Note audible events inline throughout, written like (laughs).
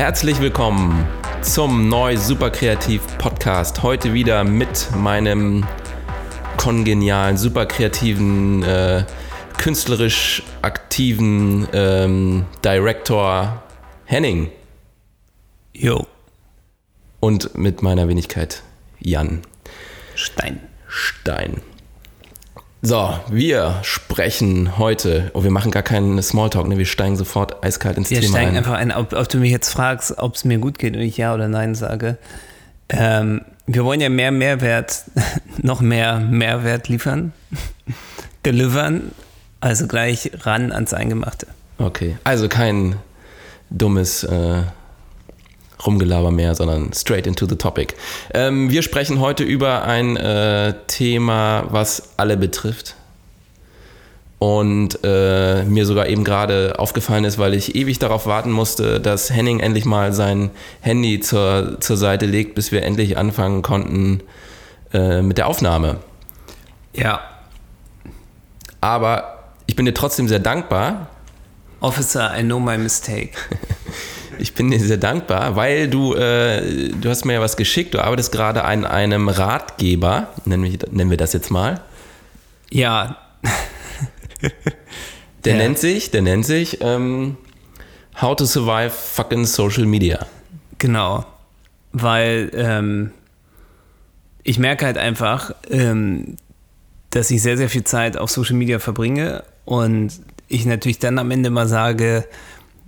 Herzlich willkommen zum neu super kreativ Podcast. Heute wieder mit meinem kongenialen, super kreativen, äh, künstlerisch aktiven ähm, Director Henning. Jo. Und mit meiner Wenigkeit Jan Stein. Stein. So, wir sprechen heute, oh, wir machen gar keinen Smalltalk, ne? wir steigen sofort eiskalt ins Wir Thema steigen ein. einfach ein, ob, ob du mich jetzt fragst, ob es mir gut geht und ich ja oder nein sage. Ähm, wir wollen ja mehr Mehrwert, (laughs) noch mehr Mehrwert liefern, (laughs) delivern, also gleich ran ans Eingemachte. Okay, also kein dummes äh, Rumgelaber mehr, sondern straight into the topic. Ähm, wir sprechen heute über ein äh, Thema, was alle betrifft. Und äh, mir sogar eben gerade aufgefallen ist, weil ich ewig darauf warten musste, dass Henning endlich mal sein Handy zur, zur Seite legt, bis wir endlich anfangen konnten äh, mit der Aufnahme. Ja, Aber ich bin dir trotzdem sehr dankbar, Officer, I know my mistake. (laughs) Ich bin dir sehr dankbar, weil du, äh, du hast mir ja was geschickt. Du arbeitest gerade an einem Ratgeber, nennen wir, nennen wir das jetzt mal. Ja, (laughs) Der Ja. nennt sich, der nennt sich ähm, How to Survive Fucking Social Media. Genau, weil ähm, ich merke halt einfach, ähm, dass ich sehr, sehr viel Zeit auf Social Media verbringe und ich natürlich dann am Ende mal sage,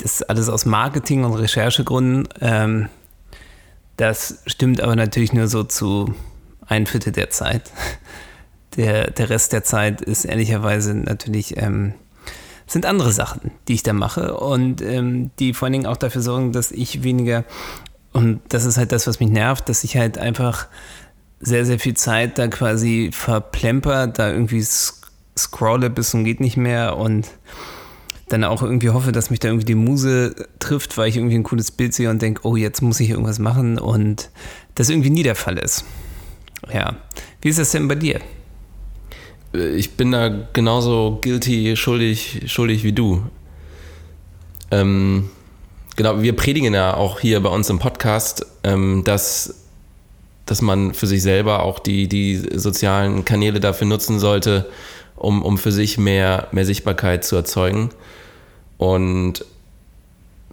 das ist alles aus Marketing- und Recherchegründen. Ähm, das stimmt aber natürlich nur so zu ein Viertel der Zeit. Der, der Rest der Zeit ist ehrlicherweise natürlich ähm, sind andere Sachen, die ich da mache und ähm, die vor allen Dingen auch dafür sorgen, dass ich weniger, und das ist halt das, was mich nervt, dass ich halt einfach sehr, sehr viel Zeit da quasi verplemper, da irgendwie scrolle bis zum geht nicht mehr und dann auch irgendwie hoffe, dass mich da irgendwie die Muse trifft, weil ich irgendwie ein cooles Bild sehe und denke, oh, jetzt muss ich irgendwas machen und das irgendwie nie der Fall ist. Ja. Wie ist das denn bei dir? Äh, Ich bin da genauso guilty, schuldig, schuldig wie du. Ähm, genau, wir predigen ja auch hier bei uns im Podcast, ähm, dass, dass man für sich selber auch die, die sozialen Kanäle dafür nutzen sollte, um, um für sich mehr, mehr Sichtbarkeit zu erzeugen. Und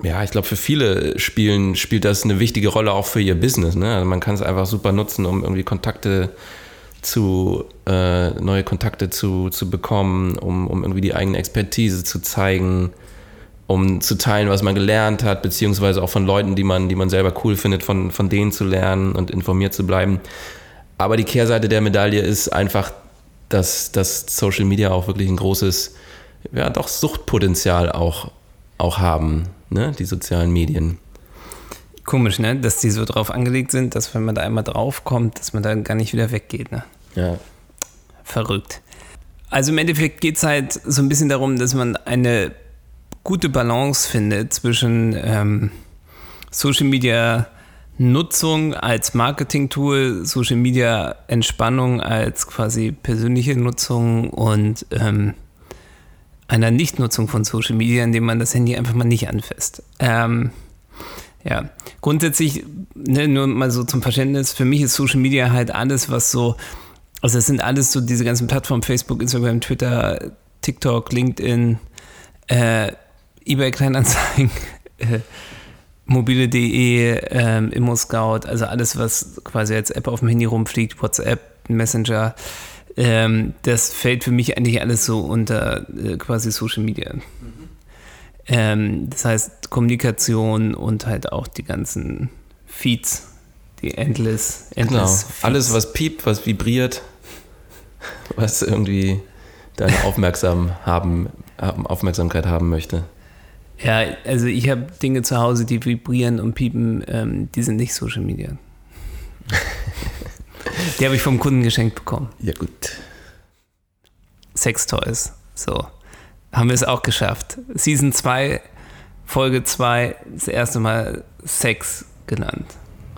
ja, ich glaube, für viele spielen, spielt das eine wichtige Rolle auch für ihr Business. Ne? Also man kann es einfach super nutzen, um irgendwie Kontakte zu, äh, neue Kontakte zu, zu bekommen, um, um irgendwie die eigene Expertise zu zeigen, um zu teilen, was man gelernt hat, beziehungsweise auch von Leuten, die man, die man selber cool findet, von, von denen zu lernen und informiert zu bleiben. Aber die Kehrseite der Medaille ist einfach, dass, dass Social Media auch wirklich ein großes, ja, doch Suchtpotenzial auch, auch haben, ne? die sozialen Medien. Komisch, ne? Dass die so drauf angelegt sind, dass wenn man da einmal draufkommt, dass man dann gar nicht wieder weggeht, ne? Ja. Verrückt. Also im Endeffekt geht es halt so ein bisschen darum, dass man eine gute Balance findet zwischen ähm, Social Media Nutzung als Marketing-Tool, Social Media Entspannung als quasi persönliche Nutzung und ähm, einer Nichtnutzung von Social Media, indem man das Handy einfach mal nicht anfasst. Ähm, ja, grundsätzlich, ne, nur mal so zum Verständnis, für mich ist Social Media halt alles, was so, also es sind alles so diese ganzen Plattformen, Facebook, Instagram, Twitter, TikTok, LinkedIn, äh, eBay Kleinanzeigen, (laughs) äh, mobile.de, ähm, ImmoScout, also alles, was quasi als App auf dem Handy rumfliegt, WhatsApp, Messenger, ähm, das fällt für mich eigentlich alles so unter äh, quasi Social Media. Ähm, das heißt Kommunikation und halt auch die ganzen Feeds, die Endless, Genau. Endless Feeds. Alles, was piept, was vibriert. was irgendwie deine Aufmerksam haben, Aufmerksamkeit haben möchte. Ja, also ich habe Dinge zu Hause, die vibrieren und piepen, ähm, die sind nicht Social Media. (laughs) die habe ich vom Kunden geschenkt bekommen. Ja, gut. Sextoys. So. Haben wir es auch geschafft. Season 2, Folge 2, das erste Mal Sex genannt.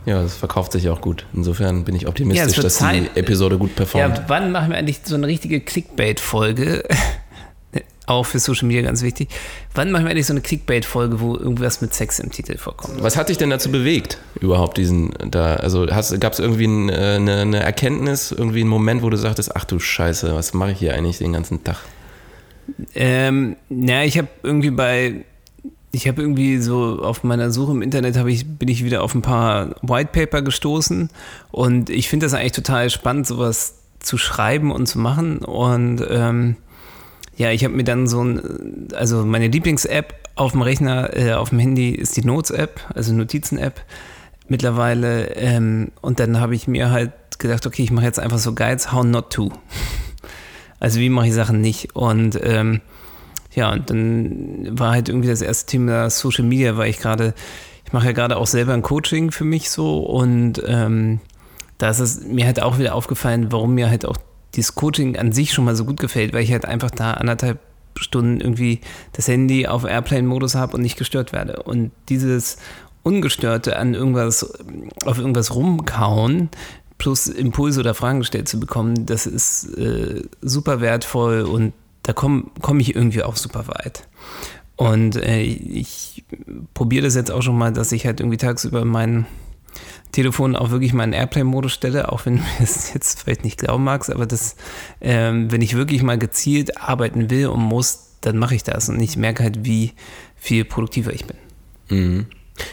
Ja, das verkauft sich auch gut. Insofern bin ich optimistisch, ja, dass Zeit. die Episode gut performt. Ja, wann machen wir eigentlich so eine richtige Clickbait-Folge? Auch für Social Media ganz wichtig. Wann machen wir eigentlich so eine Clickbait-Folge, wo irgendwas mit Sex im Titel vorkommt? Was hat dich denn dazu bewegt, überhaupt diesen da? Also gab es irgendwie ein, äh, eine, eine, Erkenntnis, irgendwie einen Moment, wo du sagtest, ach du Scheiße, was mache ich hier eigentlich den ganzen Tag? Ähm, ja, ich habe irgendwie bei ich habe irgendwie so auf meiner Suche im Internet ich, bin ich wieder auf ein paar White Paper gestoßen und ich finde das eigentlich total spannend, sowas zu schreiben und zu machen. Und ähm, ja, ich habe mir dann so ein, also meine Lieblings-App auf dem Rechner, äh, auf dem Handy ist die Notes-App, also Notizen-App mittlerweile. Ähm, und dann habe ich mir halt gedacht, okay, ich mache jetzt einfach so Guides, how not to. (laughs) Also wie mache ich Sachen nicht? Und ähm, ja, und dann war halt irgendwie das erste Thema Social Media, weil ich gerade, ich mache ja gerade auch selber ein Coaching für mich so und ähm, da ist es mir halt auch wieder aufgefallen, warum mir halt auch dieses Coaching an sich schon mal so gut gefällt, weil ich halt einfach da anderthalb Stunden irgendwie das Handy auf Airplane-Modus habe und nicht gestört werde. Und dieses Ungestörte an irgendwas, auf irgendwas rumkauen, plus Impulse oder Fragen gestellt zu bekommen, das ist äh, super wertvoll und da komme komm ich irgendwie auch super weit. Und äh, ich probiere das jetzt auch schon mal, dass ich halt irgendwie tagsüber mein Telefon auch wirklich mal in Airplane-Modus stelle, auch wenn (laughs) du es jetzt vielleicht nicht glauben magst, aber das, ähm, wenn ich wirklich mal gezielt arbeiten will und muss, dann mache ich das und ich merke halt, wie viel produktiver ich bin. Mhm.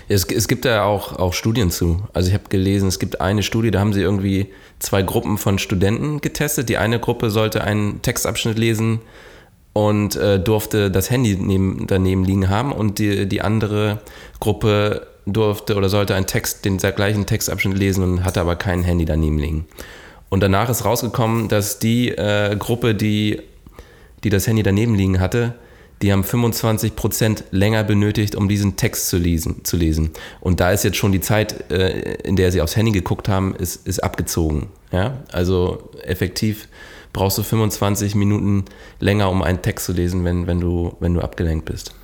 Es, es, gibt da auch, auch Studien zu. Also ich habe gelesen, es gibt eine Studie, da haben sie irgendwie zwei Gruppen von Studenten getestet. Die eine Gruppe sollte einen Textabschnitt lesen und äh, durfte das Handy neben, daneben liegen haben und die, die andere Gruppe durfte oder sollte einen Text, den gleichen Textabschnitt lesen und hatte aber kein Handy daneben liegen. Und danach ist rausgekommen, dass die äh, Gruppe, die, die das Handy daneben liegen hatte, die haben 25 Prozent länger benötigt, um diesen Text zu lesen, zu lesen. Und da ist jetzt schon die Zeit, äh, in der sie aufs Handy geguckt haben, ist, ist abgezogen. Ja? Also effektiv brauchst du 25 Minuten länger, um einen Text zu lesen, wenn, wenn, du, wenn du abgelenkt bist.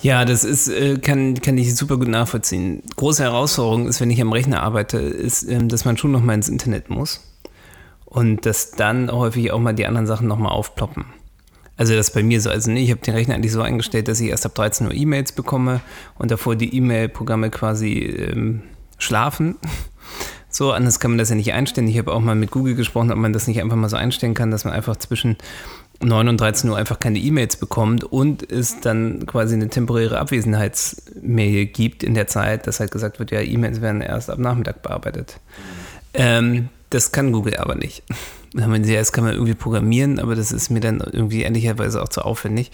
Ja, das ist, äh, kann, kann ich super gut nachvollziehen. Große Herausforderung ist, wenn ich am Rechner arbeite, ist, ähm, dass man schon noch mal ins Internet muss. Und dass dann häufig auch mal die anderen Sachen noch mal aufploppen. Also das ist bei mir so. Also nee, ich habe den Rechner eigentlich so eingestellt, dass ich erst ab 13 Uhr E-Mails bekomme und davor die E-Mail-Programme quasi ähm, schlafen. (laughs) So, anders kann man das ja nicht einstellen. Ich habe auch mal mit Google gesprochen, ob man das nicht einfach mal so einstellen kann, dass man einfach zwischen 9 und 13 Uhr einfach keine E-Mails bekommt und es dann quasi eine temporäre Abwesenheitsmail gibt in der Zeit, dass halt gesagt wird, ja, E-Mails werden erst ab Nachmittag bearbeitet. Ähm, das kann Google aber nicht. Dann sie, ja, das kann man irgendwie programmieren, aber das ist mir dann irgendwie ehrlicherweise auch zu aufwendig.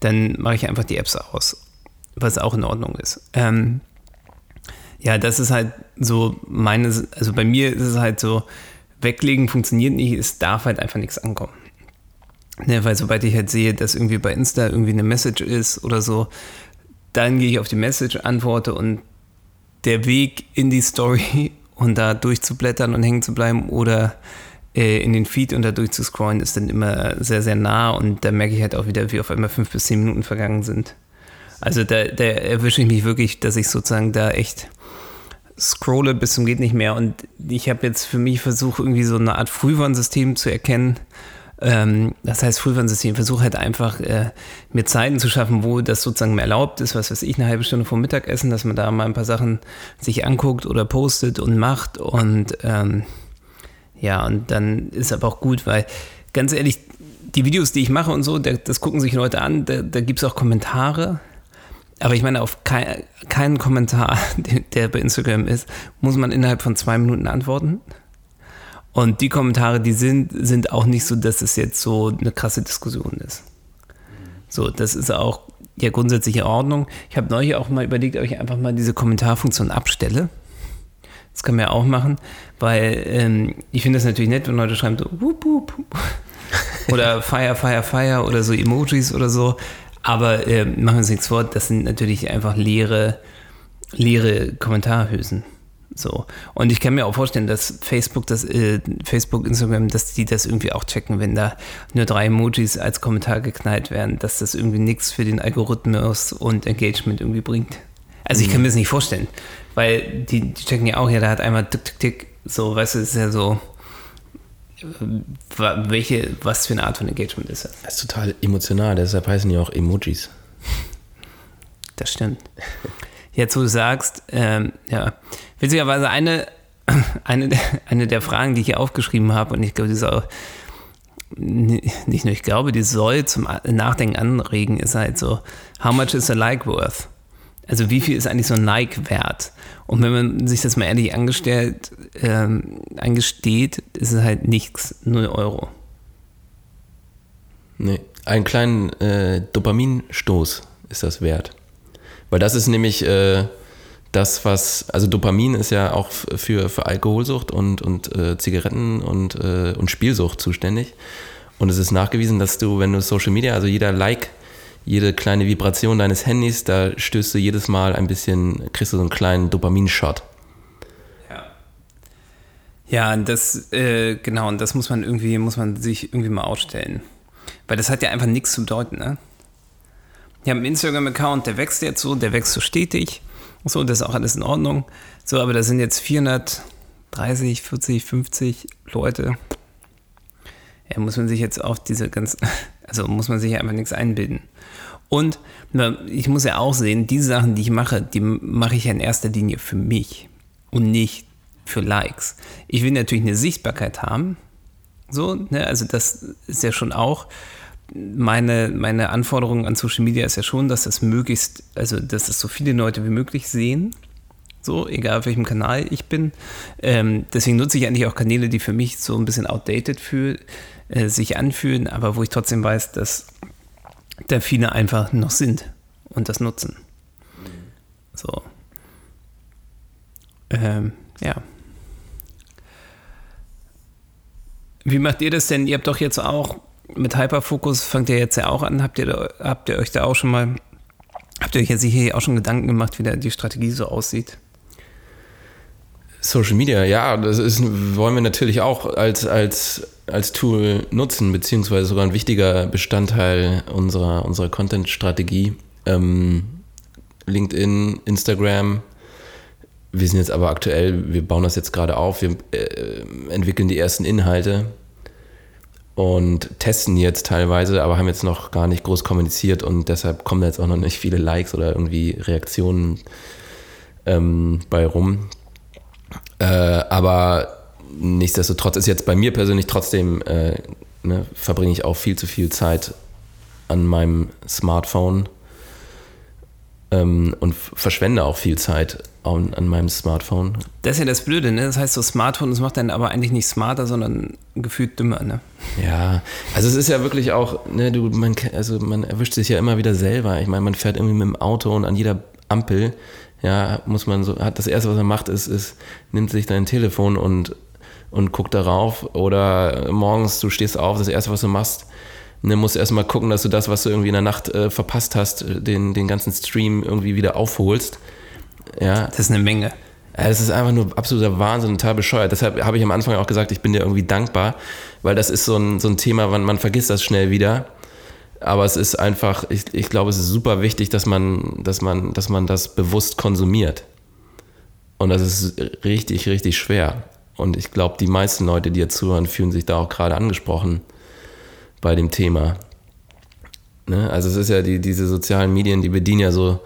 Dann mache ich einfach die Apps aus, was auch in Ordnung ist. Ähm, ja, das ist halt so meine, also bei mir ist es halt so, weglegen funktioniert nicht, es darf halt einfach nichts ankommen. Ne, weil sobald ich halt sehe, dass irgendwie bei Insta irgendwie eine Message ist oder so, dann gehe ich auf die Message, antworte und der Weg in die Story (laughs) und da durchzublättern und hängen zu bleiben oder äh, in den Feed und da durchzuscrollen ist dann immer sehr, sehr nah und da merke ich halt auch wieder, wie auf einmal fünf bis zehn Minuten vergangen sind. Also da, da erwische ich mich wirklich, dass ich sozusagen da echt scrolle bis zum geht nicht mehr und ich habe jetzt für mich versucht, irgendwie so eine Art Frühwarnsystem zu erkennen, ähm, das heißt, Frühwarnsystem versuche halt einfach, äh, mir Zeiten zu schaffen, wo das sozusagen erlaubt ist, was weiß ich, eine halbe Stunde vor Mittagessen, dass man da mal ein paar Sachen sich anguckt oder postet und macht und ähm, ja, und dann ist aber auch gut, weil ganz ehrlich, die Videos, die ich mache und so, das gucken sich Leute an, da, da gibt es auch Kommentare. Aber ich meine, auf kein, keinen Kommentar, (laughs) der bei Instagram ist, muss man innerhalb von zwei Minuten antworten. Und die Kommentare, die sind, sind auch nicht so, dass es jetzt so eine krasse Diskussion ist. So, das ist auch ja grundsätzlich in Ordnung. Ich habe neulich auch mal überlegt, ob ich einfach mal diese Kommentarfunktion abstelle. Das kann man ja auch machen, weil ähm, ich finde das natürlich nett, wenn Leute schreiben so wup, wup, (laughs) oder Fire, Fire, Fire oder so Emojis oder so. Aber äh, machen wir uns nichts vor, das sind natürlich einfach leere, leere Kommentarhülsen. So. Und ich kann mir auch vorstellen, dass Facebook, das, äh, Facebook, Instagram, dass die das irgendwie auch checken, wenn da nur drei Emojis als Kommentar geknallt werden, dass das irgendwie nichts für den Algorithmus und Engagement irgendwie bringt. Also ich kann mir das nicht vorstellen, weil die, die checken ja auch, ja, da hat einmal tick, tick, tick, so, weißt du, ist ja so, äh, welche, was für eine Art von Engagement ist das? Das ist total emotional, deshalb heißen die auch Emojis. Das stimmt. (laughs) Jetzt, wo du sagst, ähm, ja, witzigerweise eine, (clears throat) eine, der, eine der Fragen, die ich hier aufgeschrieben habe, und ich glaube, die soll, nicht nur ich glaube, die soll zum Nachdenken anregen, ist halt so, how much is a like worth? Also wie viel ist eigentlich so ein Like wert? Und wenn man sich das mal ehrlich angestellt, ähm, angesteht, ist es halt nichts, 0 Euro. Nee, einen kleinen äh, Dopaminstoß ist das wert. Weil das ist nämlich äh, das, was, also Dopamin ist ja auch für, für Alkoholsucht und, und äh, Zigaretten und, äh, und Spielsucht zuständig. Und es ist nachgewiesen, dass du, wenn du Social Media, also jeder Like, jede kleine Vibration deines Handys, da stößt du jedes Mal ein bisschen, kriegst du so einen kleinen Dopaminshot. Ja. Ja, das, äh, genau, und das muss man irgendwie, muss man sich irgendwie mal ausstellen. Weil das hat ja einfach nichts zu bedeuten, ne? Ich habe einen Instagram-Account, der wächst jetzt so, der wächst so stetig. So, das ist auch alles in Ordnung. So, aber da sind jetzt 430, 40, 50 Leute. Ja, muss man sich jetzt auf diese ganz, (laughs) also muss man sich einfach nichts einbilden. Und ich muss ja auch sehen, diese Sachen, die ich mache, die mache ich ja in erster Linie für mich und nicht für Likes. Ich will natürlich eine Sichtbarkeit haben. So, ne, also das ist ja schon auch meine, meine Anforderung an Social Media ist ja schon, dass das möglichst, also dass das so viele Leute wie möglich sehen. So, egal auf welchem Kanal ich bin. Ähm, deswegen nutze ich eigentlich auch Kanäle, die für mich so ein bisschen outdated fühl, äh, sich anfühlen, aber wo ich trotzdem weiß, dass da viele einfach noch sind und das nutzen. So. Ähm, ja. Wie macht ihr das denn? Ihr habt doch jetzt auch mit Hyperfokus fangt ihr jetzt ja auch an. Habt ihr, habt ihr euch da auch schon mal, habt ihr euch jetzt hier auch schon Gedanken gemacht, wie da die Strategie so aussieht? Social Media, ja, das ist, wollen wir natürlich auch als, als, als Tool nutzen, beziehungsweise sogar ein wichtiger Bestandteil unserer, unserer Content-Strategie. Ähm, LinkedIn, Instagram. Wir sind jetzt aber aktuell, wir bauen das jetzt gerade auf, wir äh, entwickeln die ersten Inhalte und testen jetzt teilweise, aber haben jetzt noch gar nicht groß kommuniziert und deshalb kommen jetzt auch noch nicht viele Likes oder irgendwie Reaktionen ähm, bei rum. Äh, aber nichtsdestotrotz ist jetzt bei mir persönlich trotzdem, äh, ne, verbringe ich auch viel zu viel Zeit an meinem Smartphone ähm, und verschwende auch viel Zeit an, an, meinem Smartphone. Das ist ja das Blöde, ne? Das heißt, so Smartphone, das macht dann aber eigentlich nicht smarter, sondern gefühlt dümmer, ne? Ja, also es ist ja wirklich auch, ne, du, man, also man erwischt sich ja immer wieder selber. Ich meine, man fährt irgendwie mit dem Auto und an jeder Ampel, ja, muss man so, hat das erste, was man macht, ist, ist nimmt sich dein Telefon und, und guckt darauf. Oder morgens, du stehst auf, das erste, was du machst, ne, musst erstmal gucken, dass du das, was du irgendwie in der Nacht äh, verpasst hast, den, den ganzen Stream irgendwie wieder aufholst. Ja. Das ist eine Menge. Es ist einfach nur absoluter Wahnsinn, total bescheuert. Deshalb habe ich am Anfang auch gesagt, ich bin dir irgendwie dankbar, weil das ist so ein, so ein Thema, man, man vergisst das schnell wieder. Aber es ist einfach, ich, ich glaube, es ist super wichtig, dass man, dass, man, dass man das bewusst konsumiert. Und das ist richtig, richtig schwer. Und ich glaube, die meisten Leute, die jetzt zuhören, fühlen sich da auch gerade angesprochen bei dem Thema. Ne? Also es ist ja die, diese sozialen Medien, die bedienen ja so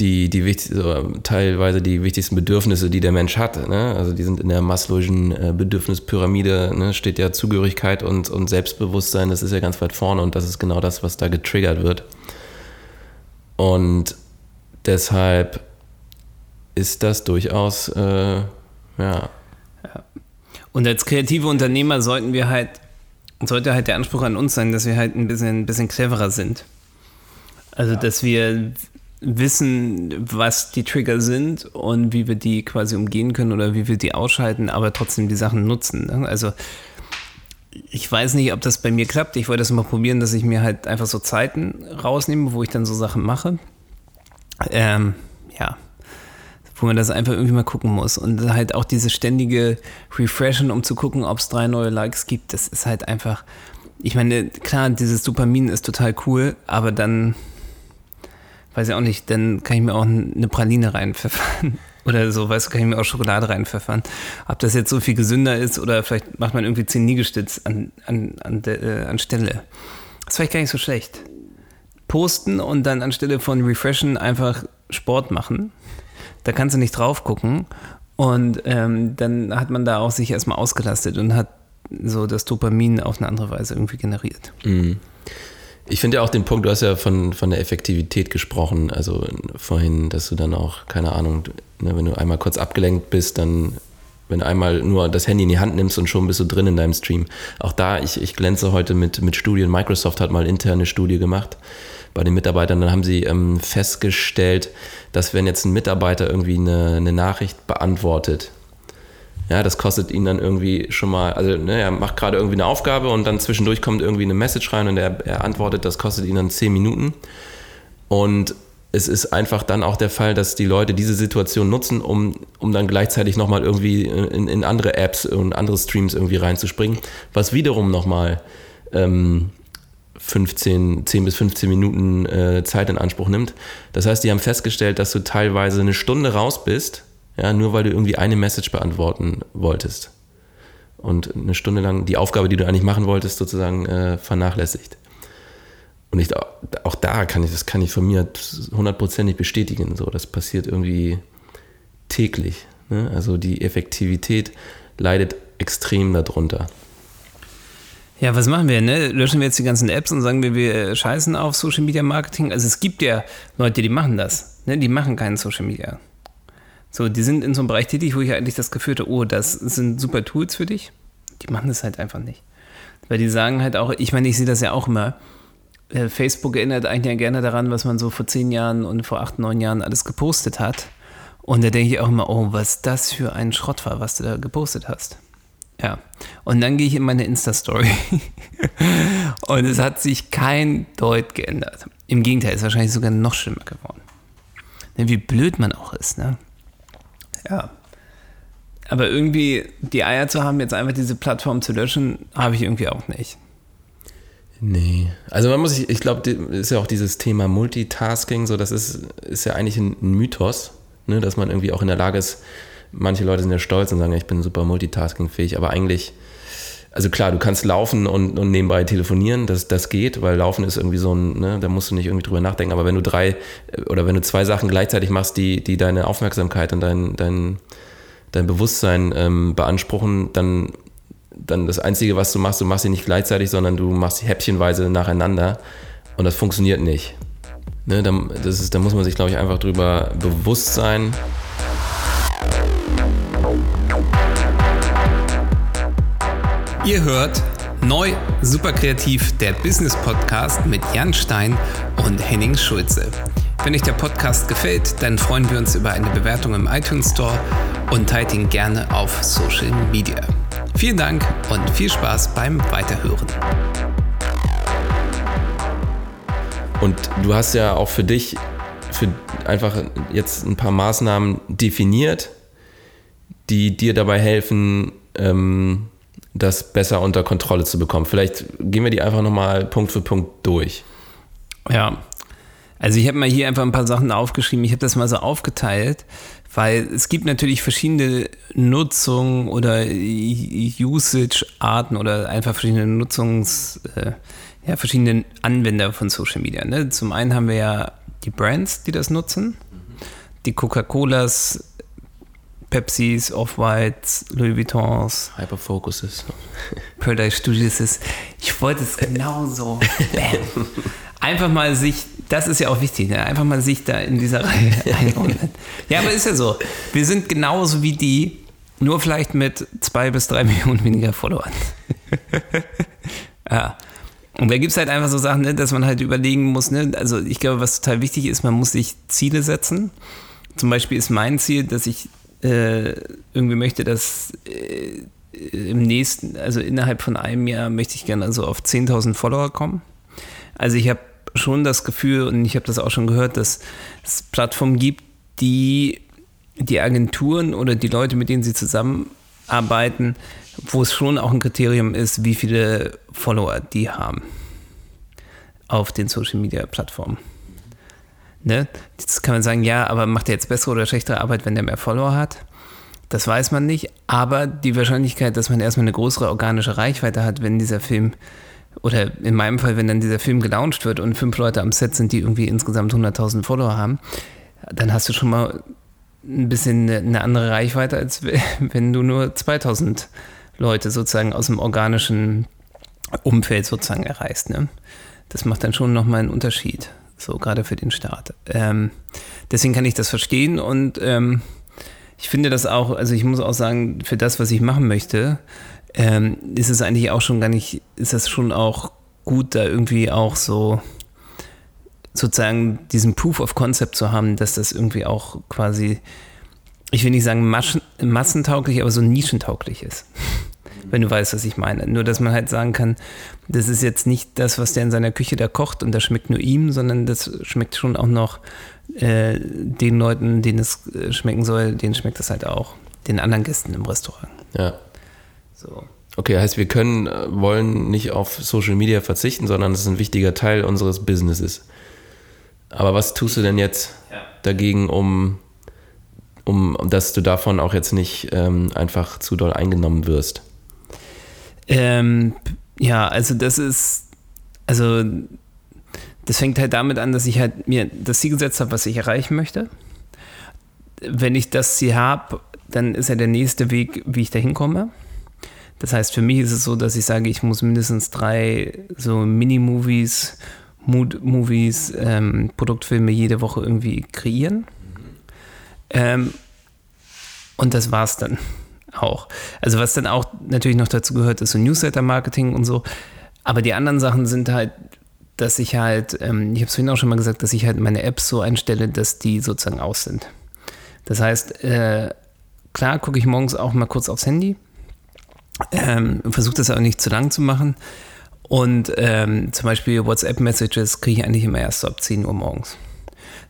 die, die wichtig, so, teilweise die wichtigsten Bedürfnisse, die der Mensch hat. Ne? Also die sind in der Maslow'schen äh, Bedürfnispyramide, ne? steht ja Zugehörigkeit und, und Selbstbewusstsein, das ist ja ganz weit vorne und das ist genau das, was da getriggert wird. Und deshalb ist das durchaus, äh, ja. ja. Und als kreative Unternehmer sollten wir halt, sollte halt der Anspruch an uns sein, dass wir halt ein bisschen, ein bisschen cleverer sind. Also, dass wir wissen, was die Trigger sind und wie wir die quasi umgehen können oder wie wir die ausschalten, aber trotzdem die Sachen nutzen. Ne? Also ich weiß nicht, ob das bei mir klappt. Ich wollte das mal probieren, dass ich mir halt einfach so Zeiten rausnehme, wo ich dann so Sachen mache. Ähm, ja, wo man das einfach irgendwie mal gucken muss. Und halt auch diese ständige Refreshen, um zu gucken, ob es drei neue Likes gibt, das ist halt einfach. Ich meine, klar, dieses Dopamin ist total cool, aber dann, weiß ich auch nicht, dann kann ich mir auch eine Praline reinpfeffern. (laughs) Oder so, weißt du, kann ich mir auch Schokolade reinpfeffern. Ob das jetzt so viel gesünder ist oder vielleicht macht man irgendwie 10 Liegestütz an, an, an, de, äh, anstelle. Das ist vielleicht gar nicht so schlecht. Posten und dann anstelle von Refreshen einfach Sport machen. Da kannst du nicht drauf gucken. Und ähm, dann hat man da auch sich erstmal ausgelastet und hat so das Dopamin auf eine andere Weise irgendwie generiert. Mhm. Ich finde ja auch den Punkt, du hast ja von, von der Effektivität gesprochen, also vorhin, dass du dann auch, keine Ahnung, ne, wenn du einmal kurz abgelenkt bist, dann, wenn du einmal nur das Handy in die Hand nimmst und schon bist du drin in deinem Stream. Auch da, ich, ich glänze heute mit, mit Studien. Microsoft hat mal interne Studie gemacht bei den Mitarbeitern. Dann haben sie ähm, festgestellt, dass wenn jetzt ein Mitarbeiter irgendwie eine, eine Nachricht beantwortet, ja, das kostet ihn dann irgendwie schon mal, also ne, er macht gerade irgendwie eine Aufgabe und dann zwischendurch kommt irgendwie eine Message rein und er, er antwortet, das kostet ihn dann 10 Minuten. Und es ist einfach dann auch der Fall, dass die Leute diese Situation nutzen, um, um dann gleichzeitig nochmal irgendwie in, in andere Apps und andere Streams irgendwie reinzuspringen, was wiederum nochmal ähm, 15, 10 bis 15 Minuten äh, Zeit in Anspruch nimmt. Das heißt, die haben festgestellt, dass du teilweise eine Stunde raus bist ja, nur weil du irgendwie eine Message beantworten wolltest. Und eine Stunde lang die Aufgabe, die du eigentlich machen wolltest, sozusagen äh, vernachlässigt. Und ich, auch da kann ich, das kann ich von mir hundertprozentig bestätigen. So, das passiert irgendwie täglich. Ne? Also die Effektivität leidet extrem darunter. Ja, was machen wir? Ne? Löschen wir jetzt die ganzen Apps und sagen wir, wir scheißen auf Social Media Marketing? Also es gibt ja Leute, die machen das. Ne? Die machen keinen Social Media. So, die sind in so einem Bereich tätig, wo ich eigentlich das Gefühl hatte, oh, das sind super Tools für dich. Die machen das halt einfach nicht. Weil die sagen halt auch, ich meine, ich sehe das ja auch immer. Äh, Facebook erinnert eigentlich ja gerne daran, was man so vor zehn Jahren und vor acht, neun Jahren alles gepostet hat. Und da denke ich auch immer, oh, was das für ein Schrott war, was du da gepostet hast. Ja. Und dann gehe ich in meine Insta-Story. (laughs) und es hat sich kein Deut geändert. Im Gegenteil, ist wahrscheinlich sogar noch schlimmer geworden. Wie blöd man auch ist, ne? Ja. Aber irgendwie die Eier zu haben, jetzt einfach diese Plattform zu löschen, habe ich irgendwie auch nicht. Nee. Also man muss sich, ich glaube, ist ja auch dieses Thema Multitasking, so das ist, ist ja eigentlich ein, Mythos, ne, dass man irgendwie auch in der Lage ist, manche Leute sind ja stolz und sagen, ich bin super multitaskingfähig, aber eigentlich, also klar, du kannst laufen und, und nebenbei telefonieren, das, das geht, weil Laufen ist irgendwie so ein, ne, da musst du nicht irgendwie drüber nachdenken, aber wenn du drei oder wenn du zwei Sachen gleichzeitig machst, die, die deine Aufmerksamkeit und dein, dein, dein Bewusstsein ähm, beanspruchen, dann, dann das Einzige, was du machst, du machst sie nicht gleichzeitig, sondern du machst sie häppchenweise nacheinander und das funktioniert nicht. Ne, da, das ist, da muss man sich, glaube ich, einfach drüber bewusst sein. Ihr hört Neu, super kreativ, der Business Podcast mit Jan Stein und Henning Schulze. Wenn euch der Podcast gefällt, dann freuen wir uns über eine Bewertung im iTunes Store und teilt ihn gerne auf Social Media. Vielen Dank und viel Spaß beim Weiterhören. Und du hast ja auch für dich für einfach jetzt ein paar Maßnahmen definiert, die dir dabei helfen, ähm, das besser unter Kontrolle zu bekommen. Vielleicht gehen wir die einfach nochmal Punkt für Punkt durch. Ja, also ich habe mal hier einfach ein paar Sachen aufgeschrieben. Ich habe das mal so aufgeteilt, weil es gibt natürlich verschiedene Nutzungen oder Usage-Arten oder einfach verschiedene Nutzungs, äh, ja, verschiedene Anwender von Social Media. Ne? Zum einen haben wir ja die Brands, die das nutzen. Die Coca-Colas, Pepsis, Off-Whites, Louis Vuittons. Hyperfocuses. Paradise Studios. Ich wollte es genauso. (laughs) Bam. Einfach mal sich, das ist ja auch wichtig, ne? einfach mal sich da in dieser Reihe (laughs) einordnen. Ja, aber ist ja so. Wir sind genauso wie die, nur vielleicht mit zwei bis drei (laughs) Millionen weniger Followern. ja. Und da gibt es halt einfach so Sachen, ne, dass man halt überlegen muss, ne? also ich glaube, was total wichtig ist, man muss sich Ziele setzen. Zum Beispiel ist mein Ziel, dass ich äh, irgendwie möchte, dass äh, im nächsten, also innerhalb von einem Jahr möchte ich gerne also auf 10.000 Follower kommen. Also ich habe schon das Gefühl, und ich habe das auch schon gehört, dass es Plattformen gibt, die die Agenturen oder die Leute, mit denen sie zusammenarbeiten, wo es schon auch ein Kriterium ist, wie viele Follower die haben auf den Social Media Plattformen. Ne? Jetzt kann man sagen, ja, aber macht er jetzt bessere oder schlechtere Arbeit, wenn der mehr Follower hat? Das weiß man nicht, aber die Wahrscheinlichkeit, dass man erstmal eine größere organische Reichweite hat, wenn dieser Film, oder in meinem Fall, wenn dann dieser Film gelauncht wird und fünf Leute am Set sind, die irgendwie insgesamt 100.000 Follower haben, dann hast du schon mal ein bisschen eine andere Reichweite, als (laughs) wenn du nur 2000 Leute sozusagen aus dem organischen Umfeld sozusagen erreichst. Ne? Das macht dann schon nochmal einen Unterschied, so gerade für den Start. Ähm, deswegen kann ich das verstehen und ähm, ich finde das auch, also ich muss auch sagen, für das, was ich machen möchte, ähm, ist es eigentlich auch schon gar nicht, ist das schon auch gut, da irgendwie auch so sozusagen diesen Proof of Concept zu haben, dass das irgendwie auch quasi, ich will nicht sagen massentauglich, aber so nischentauglich ist. Wenn du weißt, was ich meine. Nur, dass man halt sagen kann, das ist jetzt nicht das, was der in seiner Küche da kocht und das schmeckt nur ihm, sondern das schmeckt schon auch noch äh, den Leuten, denen es äh, schmecken soll, denen schmeckt es halt auch. Den anderen Gästen im Restaurant. Ja. So. Okay, heißt, wir können, äh, wollen nicht auf Social Media verzichten, sondern es ist ein wichtiger Teil unseres Businesses. Aber was tust du denn jetzt ja. dagegen, um, um, dass du davon auch jetzt nicht ähm, einfach zu doll eingenommen wirst? Ähm, ja, also das ist, also das fängt halt damit an, dass ich halt mir das Ziel gesetzt habe, was ich erreichen möchte. Wenn ich das Ziel habe, dann ist ja der nächste Weg, wie ich da hinkomme. Das heißt, für mich ist es so, dass ich sage, ich muss mindestens drei so Mini-Movies Mood-Movies, ähm, Produktfilme jede Woche irgendwie kreieren. Ähm, und das war's dann auch. Also was dann auch natürlich noch dazu gehört, ist so Newsletter-Marketing und so. Aber die anderen Sachen sind halt, dass ich halt, ähm, ich habe es vorhin auch schon mal gesagt, dass ich halt meine Apps so einstelle, dass die sozusagen aus sind. Das heißt, äh, klar gucke ich morgens auch mal kurz aufs Handy, ähm, versuche das auch nicht zu lang zu machen. Und ähm, zum Beispiel WhatsApp-Messages kriege ich eigentlich immer erst so ab 10 Uhr morgens.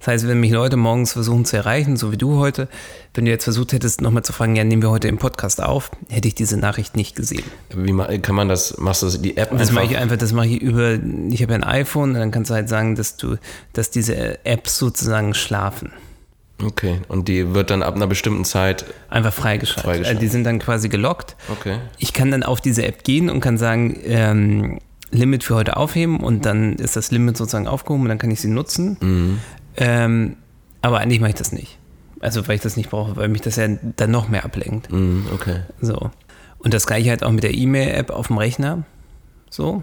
Das heißt, wenn mich Leute morgens versuchen zu erreichen, so wie du heute, wenn du jetzt versucht hättest, nochmal zu fragen, ja, nehmen wir heute den Podcast auf, hätte ich diese Nachricht nicht gesehen. Wie kann man das, machst du die App Das mache ich einfach, das mache ich über, ich habe ja ein iPhone und dann kannst du halt sagen, dass du, dass diese Apps sozusagen schlafen. Okay, und die wird dann ab einer bestimmten Zeit einfach freigeschaltet. freigeschaltet. Also die sind dann quasi gelockt. Okay. Ich kann dann auf diese App gehen und kann sagen, ähm, Limit für heute aufheben und dann ist das Limit sozusagen aufgehoben und dann kann ich sie nutzen. Mhm. Ähm, aber eigentlich mache ich das nicht. Also weil ich das nicht brauche, weil mich das ja dann noch mehr ablenkt. Mhm, okay. So. Und das gleiche halt auch mit der E-Mail-App auf dem Rechner. So.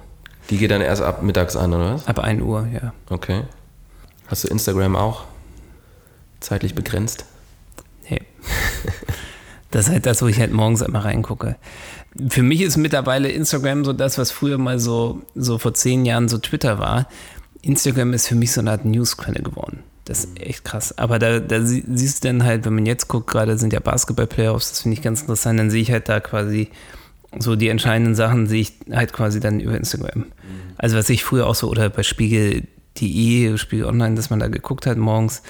Die geht dann erst ab mittags an, oder was? Ab 1 Uhr, ja. Okay. Hast du Instagram auch zeitlich begrenzt? Nee. (laughs) das ist halt das, wo ich halt morgens immer reingucke für mich ist mittlerweile Instagram so das, was früher mal so, so vor zehn Jahren so Twitter war. Instagram ist für mich so eine Art Newsquelle geworden. Das ist echt krass. Aber da, da siehst du dann halt, wenn man jetzt guckt, gerade sind ja Basketball-Playoffs, das finde ich ganz interessant, dann sehe ich halt da quasi so die entscheidenden Sachen, sehe ich halt quasi dann über Instagram. Mhm. Also was ich früher auch so, oder bei Spiegel.de, Spiegel Online, dass man da geguckt hat morgens,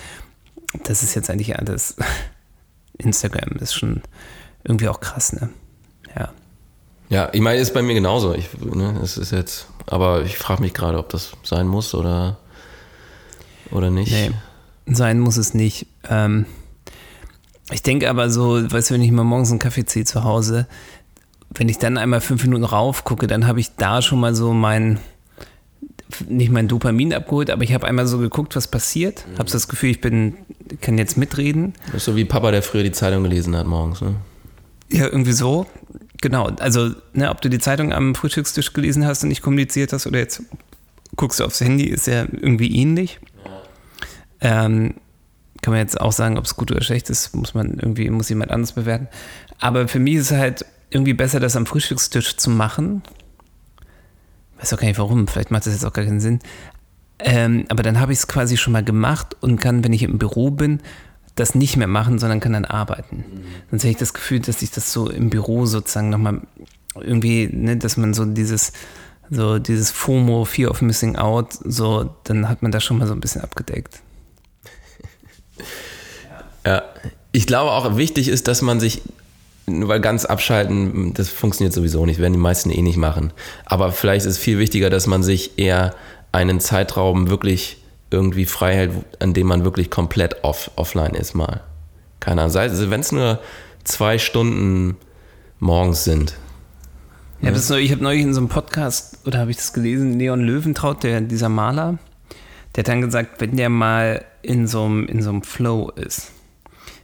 das ist jetzt eigentlich alles. (laughs) Instagram ist schon irgendwie auch krass, ne? Ja. Ja, ich meine, ist bei mir genauso. Ich, ne, es ist jetzt, aber ich frage mich gerade, ob das sein muss oder, oder nicht. Nee, sein muss es nicht. Ähm, ich denke aber so, weißt du, wenn ich mal morgens einen Kaffee ziehe zu Hause, wenn ich dann einmal fünf Minuten rauf gucke, dann habe ich da schon mal so mein, nicht mein Dopamin abgeholt, aber ich habe einmal so geguckt, was passiert. Mhm. Habe das Gefühl, ich bin, kann jetzt mitreden. Das ist so wie Papa, der früher die Zeitung gelesen hat morgens, ne? Ja, irgendwie so. Genau, also ne, ob du die Zeitung am Frühstückstisch gelesen hast und nicht kommuniziert hast oder jetzt guckst du aufs Handy, ist ja irgendwie ähnlich. Ja. Ähm, kann man jetzt auch sagen, ob es gut oder schlecht ist, muss man irgendwie, muss jemand anders bewerten. Aber für mich ist es halt irgendwie besser, das am Frühstückstisch zu machen. weiß auch gar nicht warum, vielleicht macht das jetzt auch gar keinen Sinn. Ähm, aber dann habe ich es quasi schon mal gemacht und kann, wenn ich im Büro bin, das nicht mehr machen, sondern kann dann arbeiten. Mhm. Sonst habe ich das Gefühl, dass ich das so im Büro sozusagen nochmal irgendwie, ne, dass man so dieses, so dieses FOMO, Fear of Missing Out, so, dann hat man das schon mal so ein bisschen abgedeckt. (laughs) Ja, ich glaube auch wichtig ist, dass man sich, weil ganz abschalten, das funktioniert sowieso nicht, werden die meisten eh nicht machen. Aber vielleicht ist es viel wichtiger, dass man sich eher einen Zeitraum wirklich irgendwie frei hält, an dem man wirklich komplett off, offline ist mal. Keine Ahnung, also wenn es nur zwei Stunden morgens sind. Ja, das ich habe neulich in so einem Podcast, oder habe ich das gelesen, Leon Löwentraut, der, dieser Maler, der hat dann gesagt, wenn der mal in so einem, in so einem Flow ist,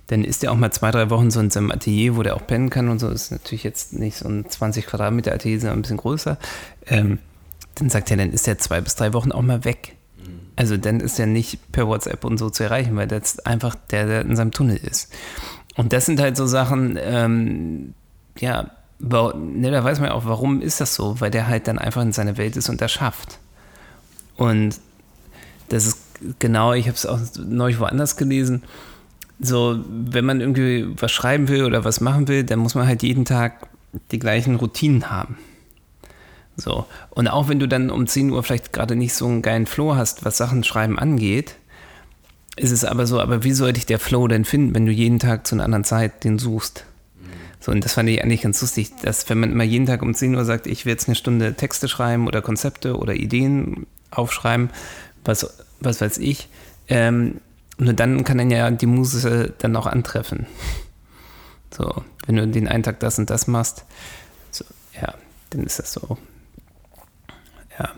dann ist er auch mal zwei, drei Wochen so in seinem Atelier, wo der auch pennen kann und so. Ist natürlich jetzt nicht so ein 20 Quadratmeter Atelier, sondern ein bisschen größer. Ähm, dann sagt er, dann ist er zwei bis drei Wochen auch mal weg. Also dann ist er nicht per WhatsApp und so zu erreichen, weil das einfach der, der in seinem Tunnel ist. Und das sind halt so Sachen, ähm, ja, ne, da weiß man ja auch, warum ist das so, weil der halt dann einfach in seiner Welt ist und das schafft. Und das ist genau, ich habe es auch neulich woanders gelesen, so, wenn man irgendwie was schreiben will oder was machen will, dann muss man halt jeden Tag die gleichen Routinen haben. So. Und auch wenn du dann um 10 Uhr vielleicht gerade nicht so einen geilen Flow hast, was Sachen schreiben angeht, ist es aber so, aber wie sollte ich der Flow denn finden, wenn du jeden Tag zu einer anderen Zeit den suchst? So, und das fand ich eigentlich ganz lustig, dass wenn man immer jeden Tag um 10 Uhr sagt, ich will jetzt eine Stunde Texte schreiben oder Konzepte oder Ideen aufschreiben, was, was weiß ich, ähm, nur dann kann dann ja die Muse dann auch antreffen. So, wenn du den einen Tag das und das machst, so, ja, dann ist das so. Ja,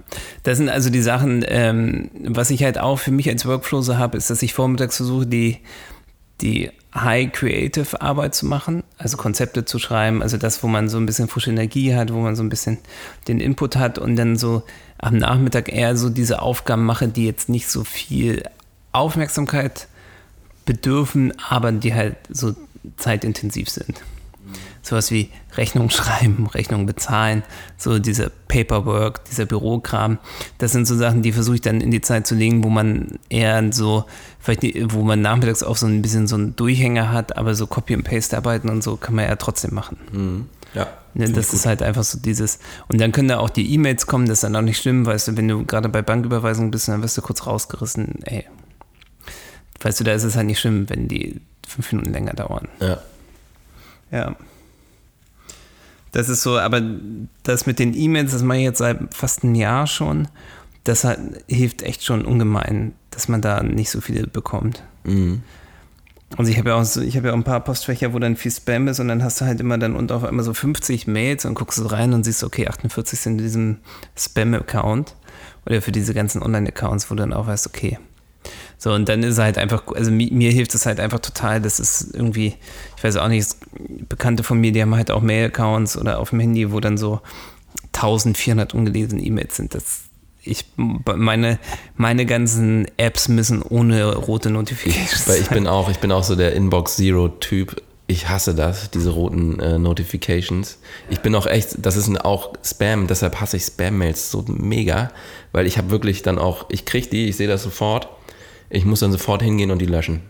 das sind also die Sachen, ähm, was ich halt auch für mich als Workflow so habe, ist, dass ich vormittags versuche, die, die High Creative Arbeit zu machen, also Konzepte zu schreiben, also das, wo man so ein bisschen frische Energie hat, wo man so ein bisschen den Input hat und dann so am Nachmittag eher so diese Aufgaben mache, die jetzt nicht so viel Aufmerksamkeit bedürfen, aber die halt so zeitintensiv sind. Sowas wie Rechnung schreiben, (laughs) Rechnung bezahlen, so dieser Paperwork, dieser Bürokram. Das sind so Sachen, die versuche ich dann in die Zeit zu legen, wo man eher so, vielleicht, wo man nachmittags auch so ein bisschen so einen Durchhänger hat, aber so Copy- and Paste-Arbeiten und so kann man ja trotzdem machen. Mhm. Ja. Ne, das ist halt einfach so dieses. Und dann können da auch die E-Mails kommen, das ist dann auch nicht schlimm, weißt du, wenn du gerade bei Banküberweisungen bist, dann wirst du kurz rausgerissen, ey, weißt du, da ist es halt nicht schlimm, wenn die fünf Minuten länger dauern. Ja. Ja. Das ist so, aber das mit den E-Mails, das mache ich jetzt seit fast einem Jahr schon. Das hat, hilft echt schon ungemein, dass man da nicht so viele bekommt. Mhm. Also ich habe ja auch so, ich habe ja auch ein paar Postfächer, wo dann viel Spam ist und dann hast du halt immer dann und auf einmal so 50 Mails und guckst du rein und siehst, okay, 48 sind in diesem Spam-Account oder für diese ganzen Online-Accounts, wo du dann auch weißt, okay, so, und dann ist es halt einfach, also mir, mir hilft es halt einfach total, das ist irgendwie, ich weiß auch nicht, Bekannte von mir, die haben halt auch Mail-Accounts oder auf dem Handy, wo dann so 1400 ungelesene E-Mails sind. Das, ich, meine, meine ganzen Apps müssen ohne rote Notifications. Weil ich bin auch, ich bin auch so der Inbox Zero-Typ. Ich hasse das, diese roten äh, Notifications. Ich bin auch echt, das ist auch Spam, deshalb hasse ich Spam-Mails so mega, weil ich habe wirklich dann auch, ich kriege die, ich sehe das sofort ich muss dann sofort hingehen und die löschen.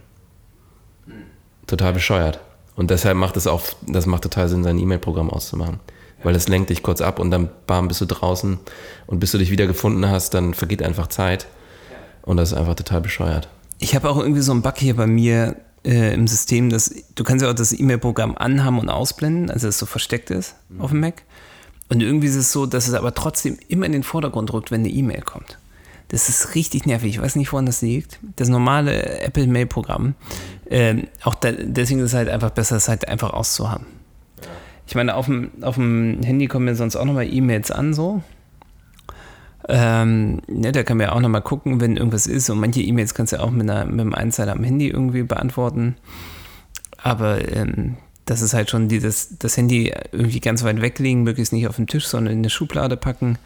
Total bescheuert. Und deshalb macht es auch, das macht total Sinn, sein E-Mail-Programm auszumachen. Weil das lenkt dich kurz ab und dann bam, bist du draußen und bis du dich wieder gefunden hast, dann vergeht einfach Zeit. Und das ist einfach total bescheuert. Ich habe auch irgendwie so einen Bug hier bei mir äh, im System, dass du kannst ja auch das E-Mail-Programm anhaben und ausblenden, also dass es so versteckt ist mhm. auf dem Mac. Und irgendwie ist es so, dass es aber trotzdem immer in den Vordergrund rückt, wenn eine E-Mail kommt. Das ist richtig nervig. Ich weiß nicht, woran das liegt. Das normale Apple Mail Programm. Ähm, auch da, deswegen ist es halt einfach besser, es halt einfach auszuhaben. Ich meine, auf dem, auf dem Handy kommen mir sonst auch nochmal E-Mails an, so. Ähm, ne, da kann man ja auch nochmal gucken, wenn irgendwas ist. Und manche E-Mails kannst du ja auch mit, einer, mit einem Einzeiler am Handy irgendwie beantworten. Aber ähm, das ist halt schon dieses, das Handy irgendwie ganz weit weglegen, möglichst nicht auf dem Tisch, sondern in eine Schublade packen.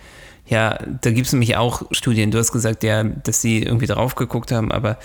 Ja, da gibt es nämlich auch Studien. Du hast gesagt, ja, dass sie irgendwie drauf geguckt haben, aber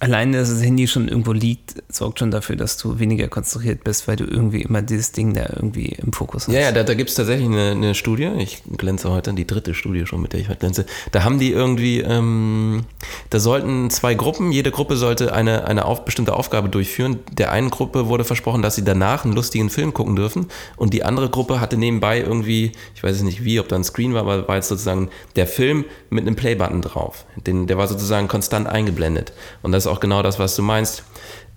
alleine, dass das Handy schon irgendwo liegt, sorgt schon dafür, dass du weniger konzentriert bist, weil du irgendwie immer dieses Ding da irgendwie im Fokus hast. Ja, ja, da, da gibt es tatsächlich eine, eine, Studie. Ich glänze heute, die dritte Studie schon, mit der ich heute glänze. Da haben die irgendwie, ähm, da sollten zwei Gruppen, jede Gruppe sollte eine, eine auf, bestimmte Aufgabe durchführen. Der einen Gruppe wurde versprochen, dass sie danach einen lustigen Film gucken dürfen und die andere Gruppe hatte nebenbei irgendwie, ich weiß nicht wie, ob da ein Screen war, aber war jetzt sozusagen der Film mit einem Playbutton drauf. Den, der war sozusagen konstant eingeblendet. Und das auch genau das, was du meinst.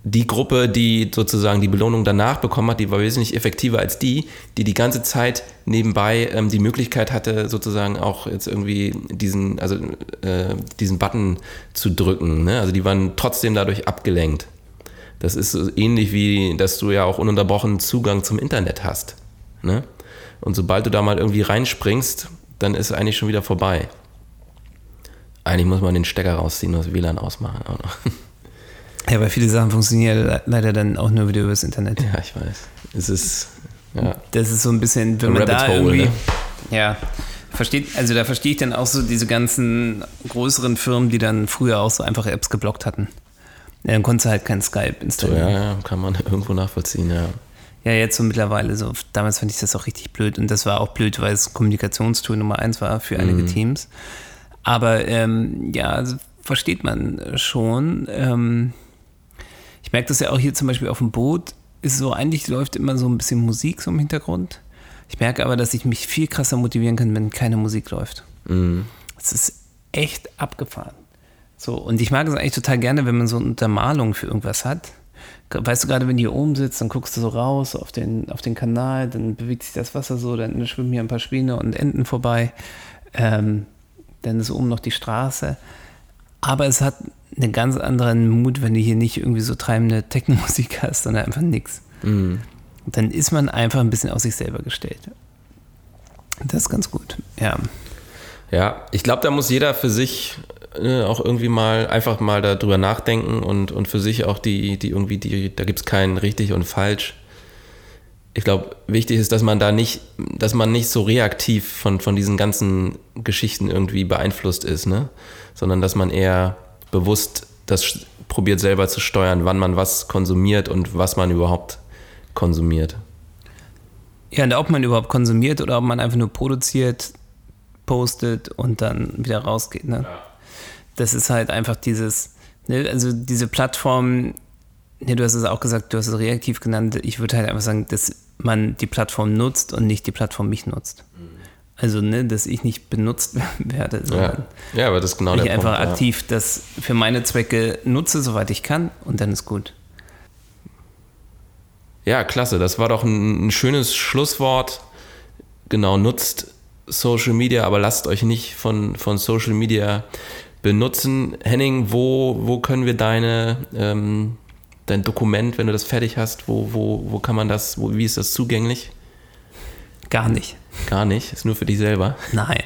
Die Gruppe, die sozusagen die Belohnung danach bekommen hat, die war wesentlich effektiver als die, die die ganze Zeit nebenbei ähm, die Möglichkeit hatte, sozusagen auch jetzt irgendwie diesen, also äh, diesen Button zu drücken. Ne? Also die waren trotzdem dadurch abgelenkt. Das ist so ähnlich wie, dass du ja auch ununterbrochen Zugang zum Internet hast. Ne? Und sobald du da mal irgendwie reinspringst, dann ist eigentlich schon wieder vorbei. Eigentlich muss man den Stecker rausziehen und das WLAN ausmachen. Auch noch. (laughs) Ja, weil viele Sachen funktionieren leider dann auch nur wieder übers Internet. Ja, ich weiß. Es ist, ja. Das ist so ein bisschen, wenn man da irgendwie, ne? ja, versteht, also da verstehe ich dann auch so diese ganzen größeren Firmen, die dann früher auch so einfach Apps geblockt hatten. Ja, dann konntest du halt kein Skype installieren. Ja, ja, kann man (laughs) irgendwo nachvollziehen, ja. Ja, jetzt so mittlerweile so. Damals fand ich das auch richtig blöd und das war auch blöd, weil es Kommunikationstool Nummer eins war für einige mhm. Teams. Aber ähm, ja, also versteht man schon. Ähm, ich merke das ja auch hier zum Beispiel auf dem Boot. Ist so, eigentlich läuft immer so ein bisschen Musik so im Hintergrund. Ich merke aber, dass ich mich viel krasser motivieren kann, wenn keine Musik läuft. Mhm. Das ist echt abgefahren. So, und ich mag es eigentlich total gerne, wenn man so eine Untermalung für irgendwas hat. Weißt du, gerade wenn du hier oben sitzt, dann guckst du so raus auf den, auf den Kanal, dann bewegt sich das Wasser so, dann schwimmen hier ein paar Schwäne und Enten vorbei. Ähm, dann ist oben noch die Straße. Aber es hat einen ganz anderen Mut, wenn du hier nicht irgendwie so treibende Techno-Musik (laughs) hast, sondern einfach nichts. Mhm. Dann ist man einfach ein bisschen aus sich selber gestellt. Das ist ganz gut, ja. Ja, ich glaube, da muss jeder für sich äh, auch irgendwie mal einfach mal darüber nachdenken und, und für sich auch die, die irgendwie, die, da gibt es kein richtig und falsch ich glaube, wichtig ist, dass man da nicht, dass man nicht so reaktiv von, von diesen ganzen Geschichten irgendwie beeinflusst ist, ne? Sondern dass man eher bewusst das probiert selber zu steuern, wann man was konsumiert und was man überhaupt konsumiert. Ja, und ob man überhaupt konsumiert oder ob man einfach nur produziert, postet und dann wieder rausgeht. Ne? Ja. Das ist halt einfach dieses, ne? also diese Plattform, ne, du hast es auch gesagt, du hast es reaktiv genannt. Ich würde halt einfach sagen, das man die Plattform nutzt und nicht die Plattform mich nutzt. Also, ne, dass ich nicht benutzt (laughs) werde, sondern ja. ja aber das ist genau ich der einfach Punkt, aktiv ja. das für meine Zwecke nutze, soweit ich kann und dann ist gut. Ja, klasse. Das war doch ein, ein schönes Schlusswort. Genau, nutzt Social Media, aber lasst euch nicht von, von Social Media benutzen. Henning, wo, wo können wir deine ähm, dein Dokument, wenn du das fertig hast, wo, wo, wo kann man das, wo, wie ist das zugänglich? Gar nicht. Gar nicht, ist nur für dich selber. Nein.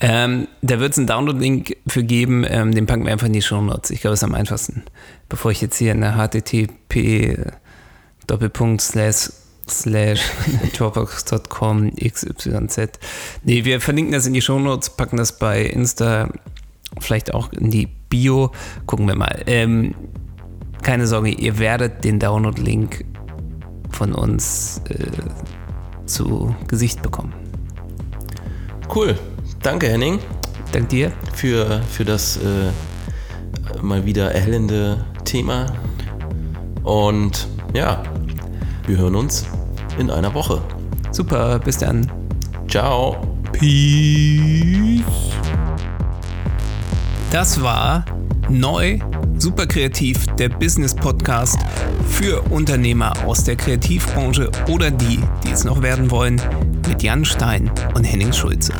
Ähm, da wird es einen Download-Link für geben, ähm, den packen wir einfach in die Show Notes. Ich glaube, es ist am einfachsten. Bevor ich jetzt hier eine http Doppelpunkt slash slash (laughs) dropbox.com xyz. Nee, wir verlinken das in die Show Notes, packen das bei Insta, vielleicht auch in die Bio. Gucken wir mal. Ähm, keine Sorge, ihr werdet den Download-Link von uns äh, zu Gesicht bekommen. Cool. Danke, Henning. Dank dir. Für, für das äh, mal wieder erhellende Thema. Und ja, wir hören uns in einer Woche. Super, bis dann. Ciao. Peace. Das war neu Super Kreativ, der Business Podcast für Unternehmer aus der Kreativbranche oder die, die es noch werden wollen, mit Jan Stein und Henning Schulze.